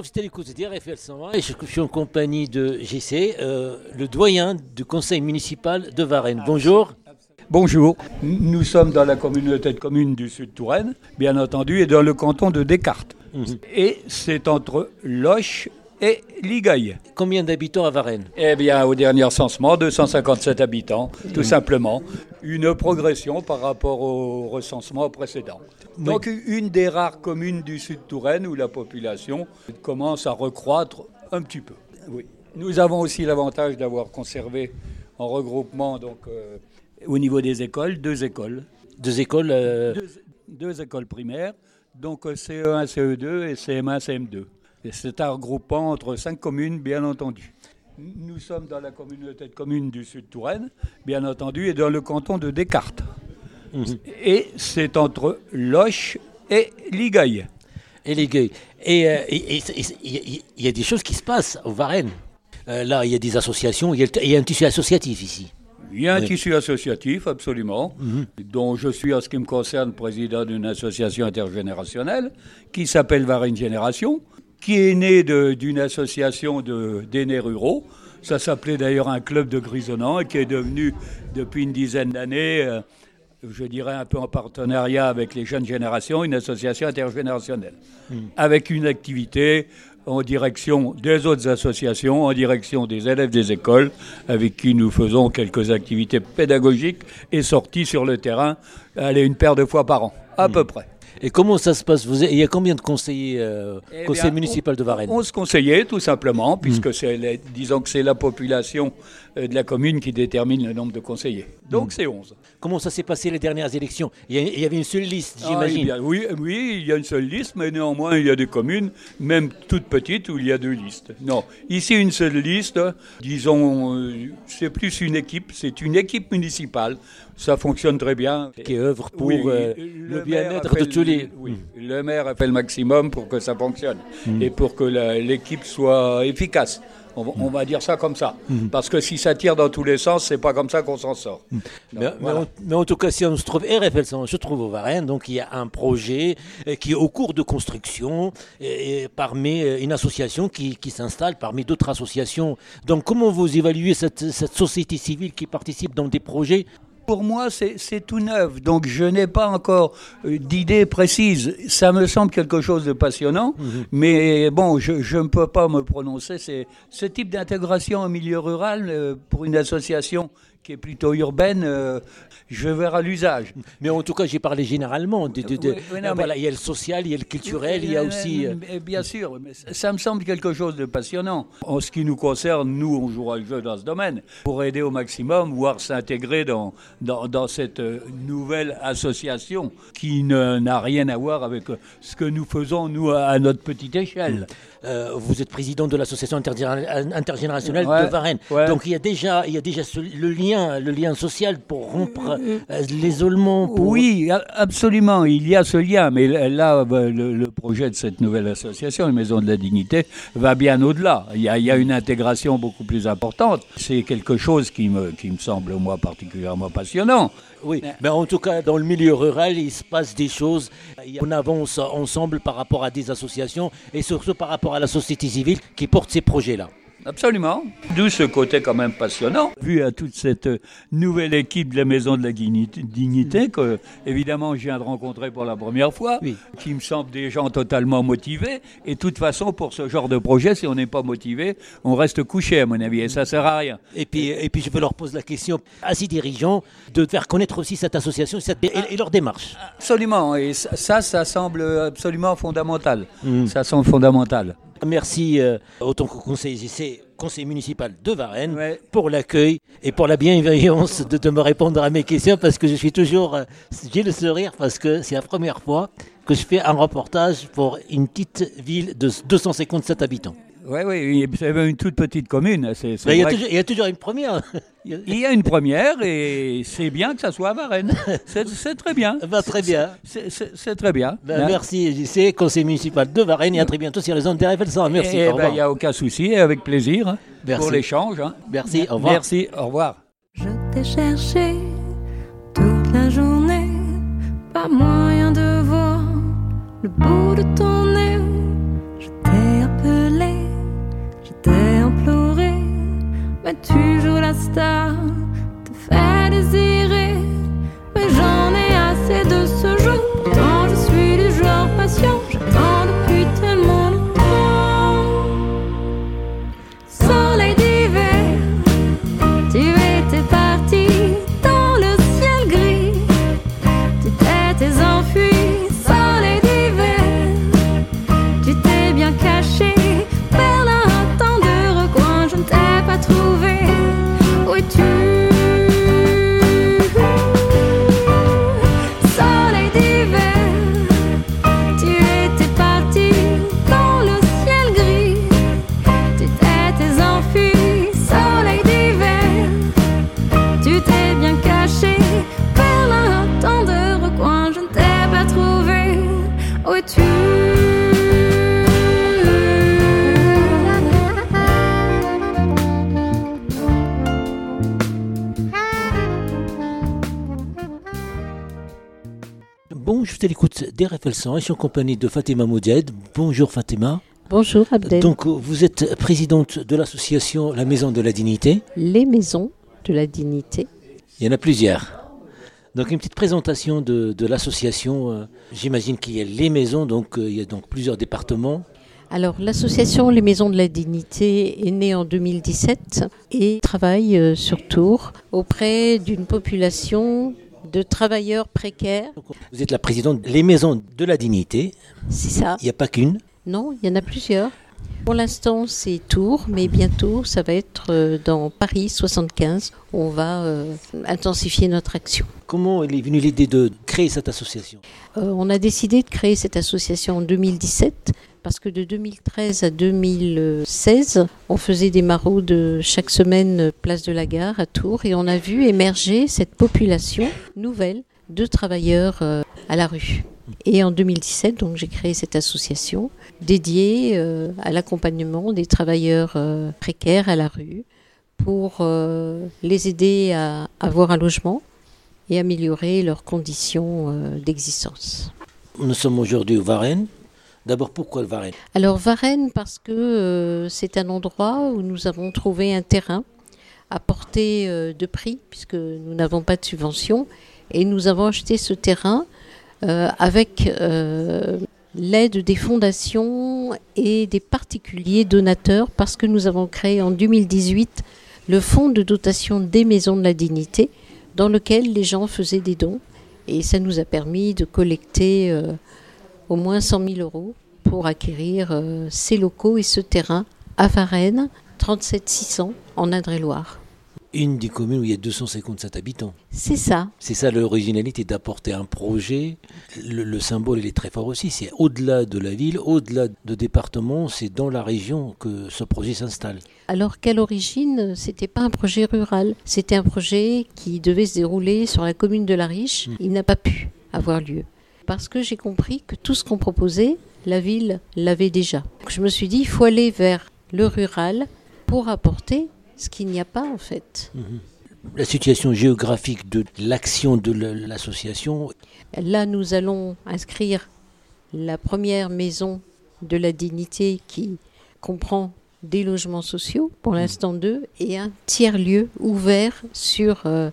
Bonjour, c'était l'écoute de RFL 120 et je suis en compagnie de GC, euh, le doyen du conseil municipal de Varennes. Bonjour. Bonjour, nous sommes dans la communauté de communes du Sud-Touraine, bien entendu, et dans le canton de Descartes. Et c'est entre Loche et Ligaille. Combien d'habitants à Varennes Eh bien, au dernier recensement, 257 habitants, tout simplement. Une progression par rapport au recensement précédent. Donc, une des rares communes du Sud-Touraine où la population commence à recroître un petit peu. Oui. Nous avons aussi l'avantage d'avoir conservé en regroupement, donc, euh, au niveau des écoles, deux écoles. Deux écoles euh, Deux, deux écoles primaires, donc euh, CE1, CE2 et CM1, CM2. C'est un regroupement entre cinq communes, bien entendu. Nous sommes dans la communauté de communes du Sud-Touraine, bien entendu, et dans le canton de Descartes. Et c'est entre Loche et Ligaille. et. Et euh, et- et- il y a- des choses qui se passent au Varennes. Euh, là, il y a des associations, il y a, y un tissu associatif ici. Il y a un Oui. tissu associatif, absolument, dont je suis, en ce qui me concerne, président d'une association intergénérationnelle qui s'appelle Varennes Génération, qui est de- d'une association d'aînés ruraux. Ça s'appelait d'ailleurs un club de grisonnants et qui est devenu, depuis une dizaine d'années, euh, je dirais un peu en partenariat avec les jeunes générations, une association intergénérationnelle, avec une activité en direction des autres associations, en direction des élèves des écoles, avec qui nous faisons quelques activités pédagogiques et sorties sur le terrain, allez, une paire de fois par an, à peu près. Et comment ça se passe? Vous, Il y a combien de conseillers euh, Eh conseil bien, municipal de Varennes? 11 conseillers, tout simplement, puisque c'est, les- disons que c'est la population de la commune qui détermine le nombre de conseillers. Donc c'est 11. Comment ça s'est passé les dernières élections? Il y, avait une seule liste, Ah, eh j'imagine. bien, oui, oui, il y a une seule liste, mais néanmoins, il y a des communes, même toutes petites, où il y a deux listes. Non, ici, une seule liste, disons, euh, c'est plus une équipe, c'est une équipe municipale. Ça fonctionne très bien. qui œuvre pour Oui, euh, le bien-être de tous le- les. oui, le maire a fait le maximum pour que ça fonctionne Mm. et pour que l'équipe soit efficace. On va, on va dire ça comme ça. Mm. Parce que si ça tire dans tous les sens, c'est pas comme ça qu'on s'en sort. Mais, mais voilà. en, mais en tout cas, si on se trouve, RFL, on se trouve au Varennes, donc il y a un projet euh, qui est au cours de construction et, et parmi euh, une association qui, qui s'installe parmi d'autres associations. Donc comment vous évaluez cette, cette société civile qui participe dans des projets Pour moi, c'est tout neuf, donc je n'ai pas encore euh, d'idée précise. Ça me semble quelque chose de passionnant, mais bon, je ne peux pas me prononcer. Ce type d'intégration au milieu rural euh, pour une association qui est plutôt urbaine, euh, je verrai l'usage. Mais en tout cas, j'ai parlé généralement. De, de- de- Oui, oui, non, euh, voilà, mais- il y a le social, il y a le culturel, il y a aussi. euh, Euh, Bien sûr, mais ça- me semble quelque chose de passionnant. En ce qui nous concerne, nous, on jouera le jeu dans ce domaine pour aider au maximum, voire s'intégrer dans, dans, dans cette euh, nouvelle association qui n'a rien à voir avec euh, ce que nous faisons, nous, à, à notre petite échelle. Euh, vous êtes président de l'association intergénéra- intergénérationnelle Ouais, de Varennes. ouais. Donc il y a déjà, il y a déjà ce- le lien, le lien social pour rompre euh, l'isolement. pour- Oui, absolument, il y a ce lien, mais là, le, le projet de cette nouvelle association, la Maison de la Dignité, va bien au-delà. Il y, a, il y a une intégration beaucoup plus importante. C'est quelque chose qui me, qui me semble, moi, particulièrement passionnant. Oui, mais en tout cas, dans le milieu rural, il se passe des choses. On avance ensemble par rapport à des associations et surtout par rapport à la société civile qui porte ces projets-là. Absolument. D'où ce côté quand même passionnant. Vu à toute cette euh, nouvelle équipe de la Maison de la Dignité, que, évidemment, je viens de rencontrer pour la première fois, Oui. qui me semblent des gens totalement motivés. Et de toute façon, pour ce genre de projet, si on n'est pas motivé, on reste couché, à mon avis, et ça sert à rien. Et puis, et puis je veux leur poser la question à ces dirigeants de faire connaître aussi cette association cette- et, et leur démarche. Absolument. Et ça, ça, ça semble absolument fondamental. Ça semble fondamental. Merci euh, autant que conseiller JC conseil municipal de Varennes, pour l'accueil et pour la bienveillance de, de, me répondre à mes questions parce que je suis toujours, euh, j'ai le sourire parce que c'est la première fois que je fais un reportage pour une petite ville de 257 habitants. Oui, oui, c'est une toute petite commune. il, y a toujours, une première. il y a une première et c'est bien que ça soit à Varennes. C'est très bien. Bah, très bien. C'est très bien. Bah, merci, JC, conseil municipal de Varennes et à très bientôt sur les zones d'RFL 100. Merci. Eh ben, il n'y a aucun souci, avec plaisir hein, pour l'échange. Hein. Merci, au revoir. Merci, au revoir. Je t'ai cherché toute la journée, pas moyen de voir le bout de ton je suis en compagnie de Fatima Moudjed. Bonjour Fatima. Bonjour Abdel. Donc vous êtes présidente de l'association La Maison de la Dignité. Les Maisons de la Dignité. Il y en a plusieurs. Donc une petite présentation de, l'association. Euh, j'imagine qu'il y a les maisons, donc euh, il y a donc plusieurs départements. Alors l'association Les Maisons de la Dignité est née en 2017 et travaille euh, sur Tours auprès d'une population de travailleurs précaires. Vous êtes la présidente des Maisons de la Dignité. C'est ça. Il n'y a pas qu'une. Non, il y en a plusieurs. Pour l'instant, c'est Tours, mais bientôt, ça va être euh, dans Paris 75. On va euh, intensifier notre action. Comment est venue l'idée de créer cette association? Euh, On a décidé de créer cette association en 2017 parce que de 2013 à 2016, on faisait des maraudes chaque semaine place de la gare à Tours et on a vu émerger cette population nouvelle de travailleurs euh, à la rue. Et en 2017, donc j'ai créé cette association dédiée euh, à l'accompagnement des travailleurs euh, précaires à la rue pour euh, les aider à avoir un logement et améliorer leurs conditions euh, d'existence. Nous sommes aujourd'hui au Varennes. D'abord, pourquoi le Varennes Alors Varennes, parce que euh, c'est un endroit où nous avons trouvé un terrain à portée euh, de prix, puisque nous n'avons pas de subvention, et nous avons acheté ce terrain euh, avec l'aide des fondations et des particuliers donateurs, parce que nous avons créé en 2018 le fonds de dotation des maisons de la dignité, dans lequel les gens faisaient des dons, et ça nous a permis de collecter au moins 100 000 euros pour acquérir euh, ces locaux et ce terrain à Varennes, 37 600 en Indre-et-Loire. Une des communes où il y a 257 habitants. C'est ça. C'est ça l'originalité d'apporter un projet. Le, le symbole, il est très fort aussi. C'est au-delà de la ville, au-delà de département, c'est dans la région que ce projet s'installe. Alors qu'à l'origine, c'était pas un projet rural, c'était un projet qui devait se dérouler sur la commune de La Riche. Mm. Il n'a pas pu avoir lieu parce que j'ai compris que tout ce qu'on proposait, la ville l'avait déjà. Donc je me suis dit, il faut aller vers le rural pour apporter ce qu'il n'y a pas en fait. La situation géographique de l'action de la- l'association, Là, nous allons inscrire la première maison de la dignité qui comprend des logements sociaux, pour l'instant deux, et un tiers-lieu ouvert sur euh,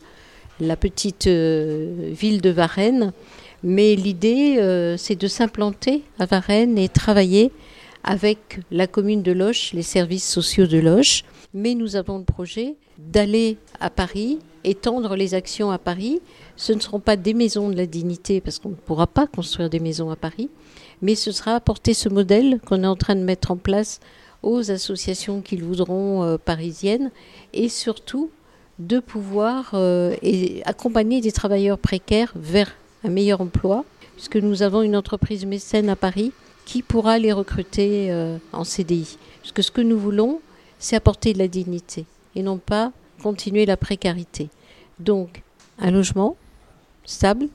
la petite euh, ville de Varennes. Mais l'idée, euh, c'est de s'implanter à Varennes et travailler avec la commune de Loche, les services sociaux de Loche. Mais nous avons le projet d'aller à Paris, étendre les actions à Paris. Ce ne seront pas des maisons de la dignité, parce qu'on ne pourra pas construire des maisons à Paris, mais ce sera apporter ce modèle qu'on est en train de mettre en place aux associations qu'ils voudront euh, parisiennes et surtout de pouvoir euh, accompagner des travailleurs précaires vers un meilleur emploi, puisque nous avons une entreprise mécène à Paris qui pourra les recruter euh, en CDI. Parce que ce que nous voulons, c'est apporter de la dignité et non pas continuer la précarité. Donc, un logement stable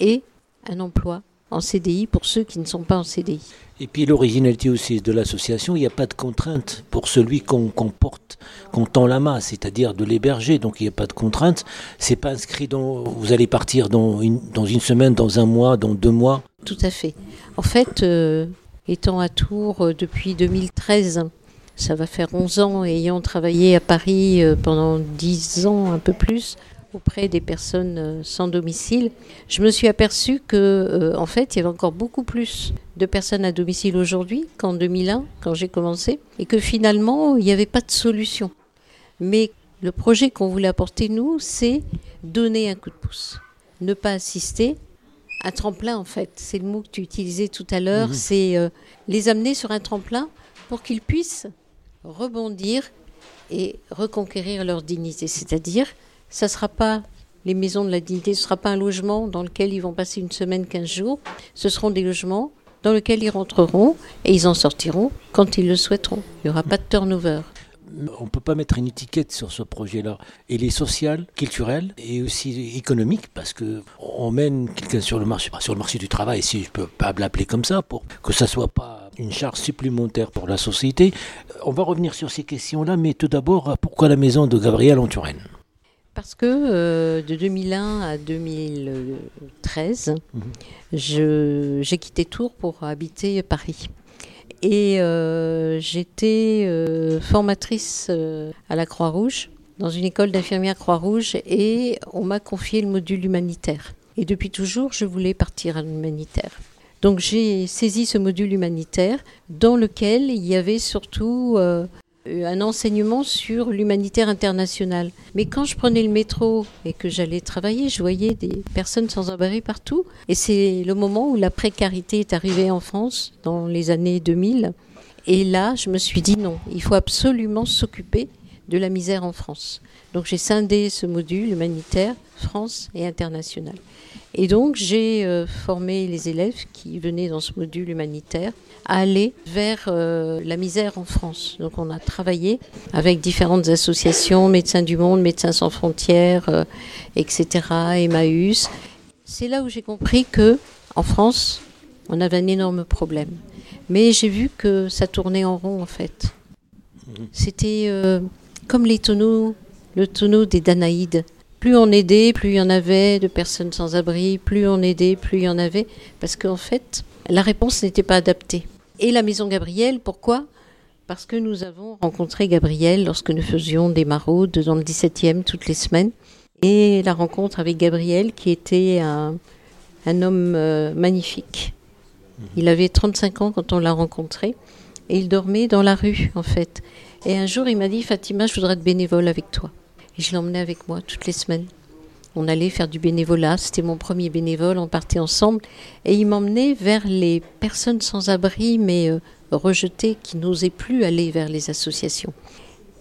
et un emploi en CDI pour ceux qui ne sont pas en CDI. Et puis l'originalité aussi de l'association, il n'y a pas de contrainte pour celui qu'on porte, qu'on tend la main, c'est-à-dire de l'héberger. Donc il n'y a pas de contrainte. C'est pas inscrit dans. Vous allez partir dans une, dans une semaine, dans un mois, dans deux mois. Tout à fait. En fait, euh, étant à Tours euh, depuis 2013, ça va faire 11 ans, ayant travaillé à Paris euh, pendant 10 ans, un peu plus, auprès des personnes euh, sans domicile, je me suis aperçue que, euh, en fait, il y avait encore beaucoup plus de personnes à domicile aujourd'hui qu'en 2001, quand j'ai commencé, et que finalement, il n'y avait pas de solution. Mais le projet qu'on voulait apporter, nous, c'est donner un coup de pouce. Ne pas assister, un tremplin, en fait. C'est le mot que tu utilisais tout à l'heure. Mhm. C'est euh, les amener sur un tremplin pour qu'ils puissent rebondir et reconquérir leur dignité. C'est-à-dire, ça ne sera pas les maisons de la dignité, ce ne sera pas un logement dans lequel ils vont passer une semaine, 15 jours. Ce seront des logements dans lesquels ils rentreront et ils en sortiront quand ils le souhaiteront. Il n'y aura pas de turnover. On ne peut pas mettre une étiquette sur ce projet-là. Il est social, culturel et aussi économique parce que on mène quelqu'un sur le marché, du travail, si je peux pas l'appeler comme ça, pour que ça soit pas une charge supplémentaire pour la société. On va revenir sur ces questions-là, mais tout d'abord, pourquoi la maison de Gabriel en Touraine? Parce que euh, de 2001 à 2013, Mhm. j'ai quitté Tours pour habiter Paris. Et euh, j'étais euh, formatrice à la Croix-Rouge, dans une école d'infirmières Croix-Rouge, et on m'a confié le module humanitaire. Et depuis toujours, je voulais partir à l'humanitaire. Donc j'ai saisi ce module humanitaire dans lequel il y avait surtout un enseignement sur l'humanitaire international. Mais quand je prenais le métro et que j'allais travailler, je voyais des personnes sans abri partout. Et c'est le moment où la précarité est arrivée en France, dans les années 2000. Et là, je me suis dit non, il faut absolument s'occuper de la misère en France. Donc j'ai scindé ce module humanitaire, France et international. Et donc j'ai euh, formé les élèves qui venaient dans ce module humanitaire à aller vers euh, la misère en France. Donc on a travaillé avec différentes associations, Médecins du Monde, Médecins sans frontières, euh, etc., Emmaüs. C'est là où j'ai compris que en France, on avait un énorme problème. Mais j'ai vu que ça tournait en rond en fait. C'était euh, comme les tonneaux, le tonneau des Danaïdes. Plus on aidait, plus il y en avait de personnes sans abri, plus on aidait, plus il y en avait. Parce qu'en fait, la réponse n'était pas adaptée. Et la maison Gabriel, pourquoi? Parce que nous avons rencontré Gabriel lorsque nous faisions des maraudes dans le 17e toutes les semaines. Et la rencontre avec Gabriel, qui était un, un homme euh, magnifique. Il avait 35 ans quand on l'a rencontré. Et il dormait dans la rue, en fait. Et un jour, il m'a dit Fatima, je voudrais être bénévole avec toi. Je l'emmenais avec moi toutes les semaines. On allait faire du bénévolat. C'était mon premier bénévole. On partait ensemble. Et il m'emmenait vers les personnes sans abri, mais euh, rejetées, qui n'osaient plus aller vers les associations.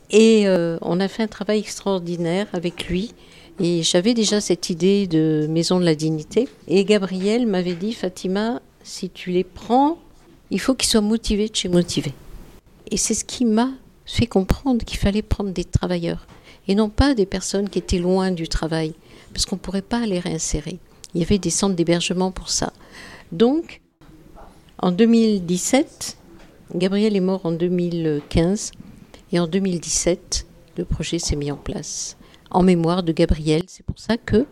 Et euh, on a fait un travail extraordinaire avec lui. Et j'avais déjà cette idée de maison de la dignité. Et Gabriel m'avait dit Fatima, si tu les prends, il faut qu'ils soient motivés de chez motivés. Et c'est ce qui m'a fait comprendre qu'il fallait prendre des travailleurs et non pas des personnes qui étaient loin du travail, parce qu'on ne pourrait pas les réinsérer. Il y avait des centres d'hébergement pour ça. Donc, en 2017, Gabriel est mort en 2015, et en 2017, le projet s'est mis en place en mémoire de Gabriel. C'est pour ça que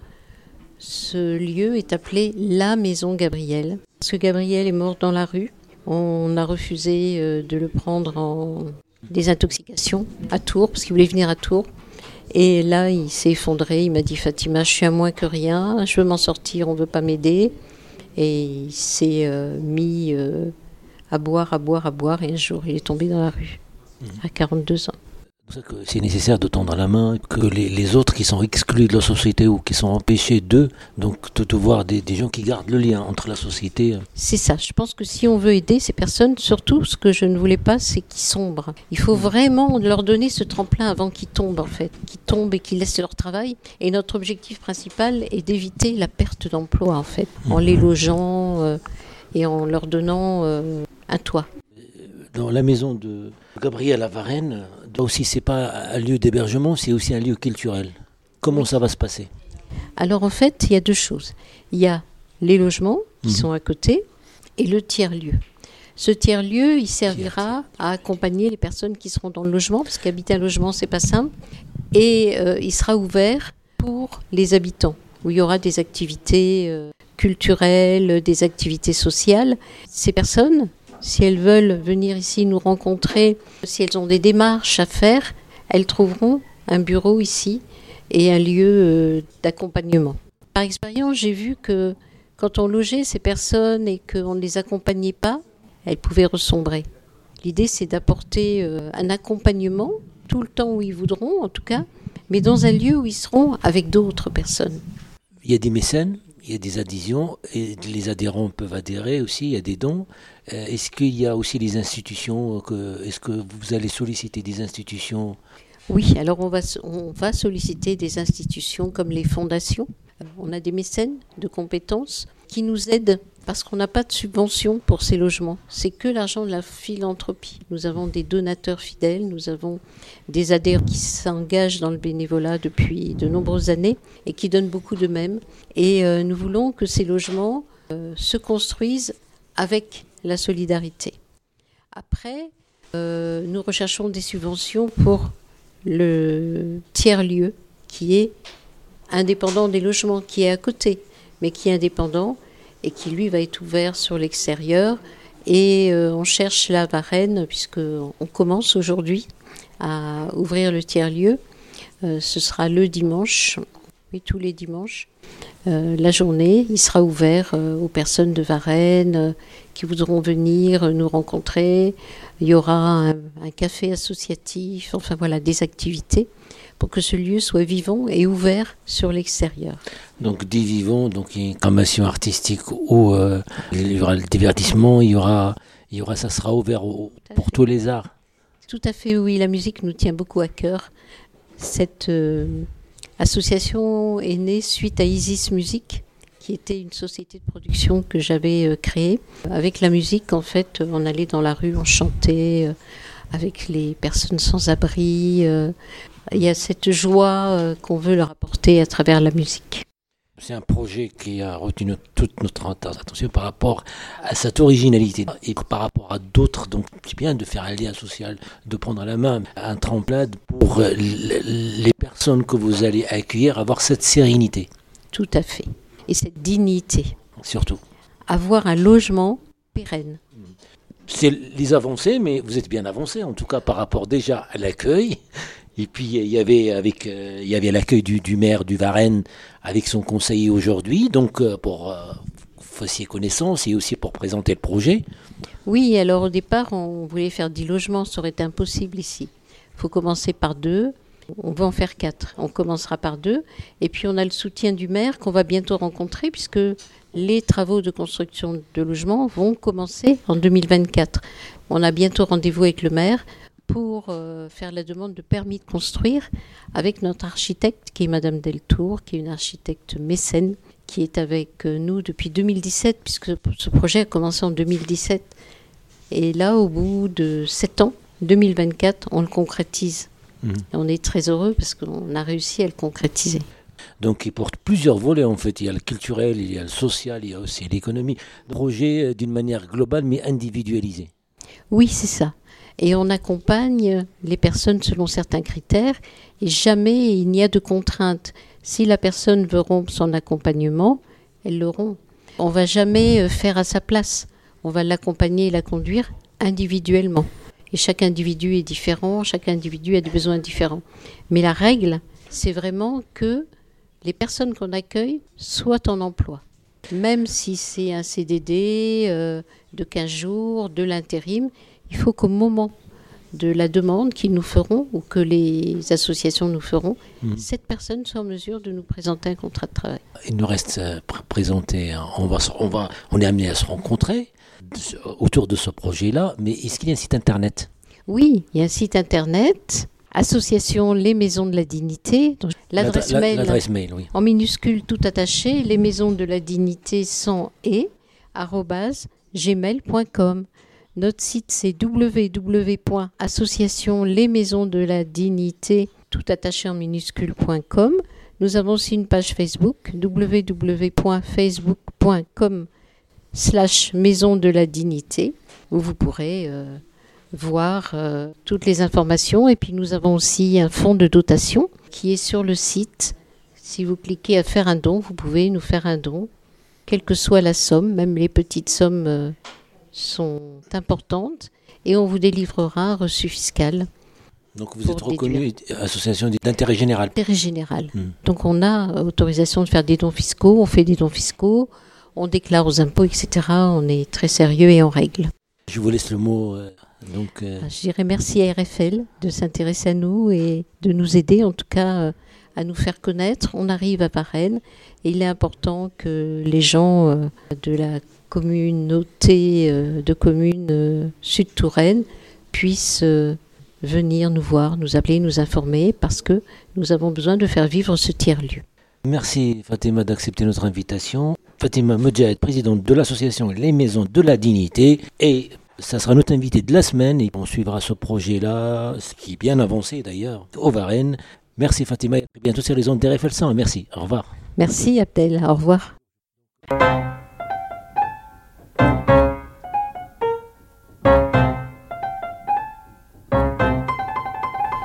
ce lieu est appelé la Maison Gabriel, parce que Gabriel est mort dans la rue. On a refusé euh, de le prendre en désintoxication à Tours, parce qu'il voulait venir à Tours. Et là, il s'est effondré. Il m'a dit Fatima, je suis à moins que rien. Je veux m'en sortir. On veut pas m'aider. Et il s'est euh, mis euh, à boire, à boire, à boire. Et un jour, il est tombé dans la rue à 42 ans. C'est pour ça que c'est nécessaire de tendre la main, que les, les, autres qui sont exclus de la société ou qui sont empêchés d'eux, donc de, de voir des, des, gens qui gardent le lien entre la société. C'est ça, je pense que si on veut aider ces personnes, surtout ce que je ne voulais pas, c'est qu'ils sombrent. Il faut vraiment leur donner ce tremplin avant qu'ils tombent en fait, qu'ils tombent et qu'ils laissent leur travail. Et notre objectif principal est d'éviter la perte d'emploi en fait, en les logeant euh, et en leur donnant euh, un toit. Dans la maison de Gabriel à Varennes, aussi c'est pas un lieu d'hébergement, c'est aussi un lieu culturel. Comment ça va se passer? Alors en fait, il y a deux choses. Il y a les logements qui mmh. sont à côté et le tiers-lieu. Ce tiers-lieu, il servira à accompagner les personnes qui seront dans le logement, parce qu'habiter un logement, c'est pas simple, et euh, il sera ouvert pour les habitants, où il y aura des activités euh, culturelles, des activités sociales. Ces personnes, si elles veulent venir ici nous rencontrer, si elles ont des démarches à faire, elles trouveront un bureau ici et un lieu euh, d'accompagnement. Par expérience, j'ai vu que quand on logeait ces personnes et qu'on ne les accompagnait pas, elles pouvaient ressombrer. L'idée, c'est d'apporter euh, un accompagnement tout le temps où ils voudront, en tout cas, mais dans un lieu où ils seront avec d'autres personnes. Il y a des mécènes, il y a des adhésions, et les adhérents peuvent adhérer aussi, il y a des dons. Euh, est-ce qu'il y a aussi des institutions que, Est-ce que vous allez solliciter des institutions? Oui, alors on va, on va solliciter des institutions comme les fondations. On a des mécènes de compétences qui nous aident parce qu'on n'a pas de subvention pour ces logements. C'est que l'argent de la philanthropie. Nous avons des donateurs fidèles, nous avons des adhérents qui s'engagent dans le bénévolat depuis de nombreuses années et qui donnent beaucoup d'eux-mêmes. Et euh, nous voulons que ces logements euh, se construisent avec la solidarité. Après, euh, nous recherchons des subventions pour le tiers-lieu qui est indépendant des logements, qui est à côté, mais qui est indépendant et qui lui va être ouvert sur l'extérieur. Et euh, on cherche la Varenne, puisqu'on commence aujourd'hui à ouvrir le tiers-lieu. Euh, ce sera le dimanche, oui, tous les dimanches. La journée, il sera ouvert aux personnes de Varennes qui voudront venir nous rencontrer. Il y aura un, un, café associatif, enfin voilà, des activités pour que ce lieu soit vivant et ouvert sur l'extérieur. Donc dit vivant, donc il y a une formation artistique où euh, il y aura le divertissement, il y aura, il y aura ça sera ouvert au, pour tous les arts. Tout à fait, oui, la musique nous tient beaucoup à cœur. Cette euh, association est née suite à Isis Music, qui était une société de production que j'avais euh, créée. Avec la musique, en fait, on allait dans la rue, on chantait euh, avec les personnes sans abri. Euh, il y a cette joie euh, qu'on veut leur apporter à travers la musique. C'est un projet qui a retenu toute notre attention par rapport à cette originalité et par rapport à d'autres. Donc, c'est bien de faire un lien social, de prendre la main, un tremplin pour les personnes que vous allez accueillir, avoir cette sérénité. Tout à fait. Et cette dignité. Surtout. Avoir un logement pérenne. C'est les avancées, mais vous êtes bien avancé, en tout cas par rapport déjà à l'accueil. Et puis il y avait avec euh, il y avait l'accueil du, du, maire du Varennes avec son conseiller aujourd'hui, donc euh, pour euh, fassiez connaissance et aussi pour présenter le projet. Oui, alors au départ on voulait faire 10 logements, ça aurait été impossible ici. Il faut commencer par deux. On va en faire quatre. On commencera par deux. Et puis on a le soutien du maire qu'on va bientôt rencontrer puisque les travaux de construction de logements vont commencer en 2024. On a bientôt rendez-vous avec le maire pour euh, faire la demande de permis de construire avec notre architecte qui est Madame Deltour, qui est une architecte mécène, qui est avec euh, nous depuis 2017, puisque ce projet a commencé en 2017. Et là, au bout de sept ans, 2024, on le concrétise. Mmh. On est très heureux parce qu'on a réussi à le concrétiser. Donc il porte plusieurs volets en fait. Il y a le culturel, il y a le social, il y a aussi l'économie. Projet euh, d'une manière globale mais individualisée. Oui, c'est ça et on accompagne les personnes selon certains critères et jamais il n'y a de contrainte. Si la personne veut rompre son accompagnement, elle le rompt. On va jamais faire à sa place. On va l'accompagner et la conduire individuellement. Et chaque individu est différent, chaque individu a des besoins différents. Mais la règle, c'est vraiment que les personnes qu'on accueille soient en emploi. Même si c'est un CDD euh, de 15 jours, de l'intérim, il faut qu'au moment de la demande qu'ils nous feront ou que les associations nous feront, Mhm. cette personne soit en mesure de nous présenter un contrat de travail. Il nous reste à pr- présenter, hein, on, va, se- on, va, on est amené à se rencontrer autour de ce projet-là, mais est-ce qu'il y a un site internet? Oui, il y a un site internet, association Les Maisons de la Dignité. L'adresse L'adre- mail oui. en minuscule tout attaché, les maisons de la dignité sans et, gmail.com. Notre site c'est www.association les maisons de la dignité tout attaché en minuscule.com. Nous avons aussi une page Facebook www.facebook.com slash maison de la dignité où vous pourrez euh, voir euh, toutes les informations et puis nous avons aussi un fonds de dotation qui est sur le site si vous cliquez à faire un don, vous pouvez nous faire un don, quelle que soit la somme, même les petites sommes euh, sont importantes, et on vous délivrera un reçu fiscal Donc vous êtes reconnu association d'intérêt général. d'intérêt général. Hmm. Donc on a autorisation de faire des dons fiscaux, on fait des dons fiscaux, on déclare aux impôts, etc. On est très sérieux et en règle. Je vous laisse le mot. euh, donc, euh, Je dirais merci à RFL de s'intéresser à nous et de nous aider, en tout cas, euh, à nous faire connaître. On arrive à Varennes et il est important que les gens de la communauté de communes Sud-Touraine puissent venir nous voir, nous appeler, nous informer, parce que nous avons besoin de faire vivre ce tiers-lieu. Merci Fatima d'accepter notre invitation. Fatima Modjed, présidente de l'association Les Maisons de la Dignité. Et ça sera notre invité de la semaine et on suivra ce projet-là, ce qui est bien avancé d'ailleurs, au Varennes. Merci Fatima. Et bientôt sur les ondes d'RFL 100. Merci. Au revoir. Merci Abdel, au revoir.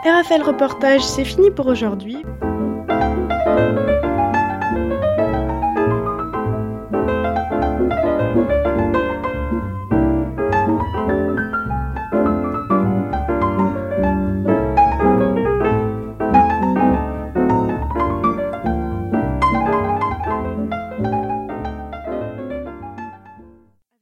RFL Reportage, c'est fini pour aujourd'hui.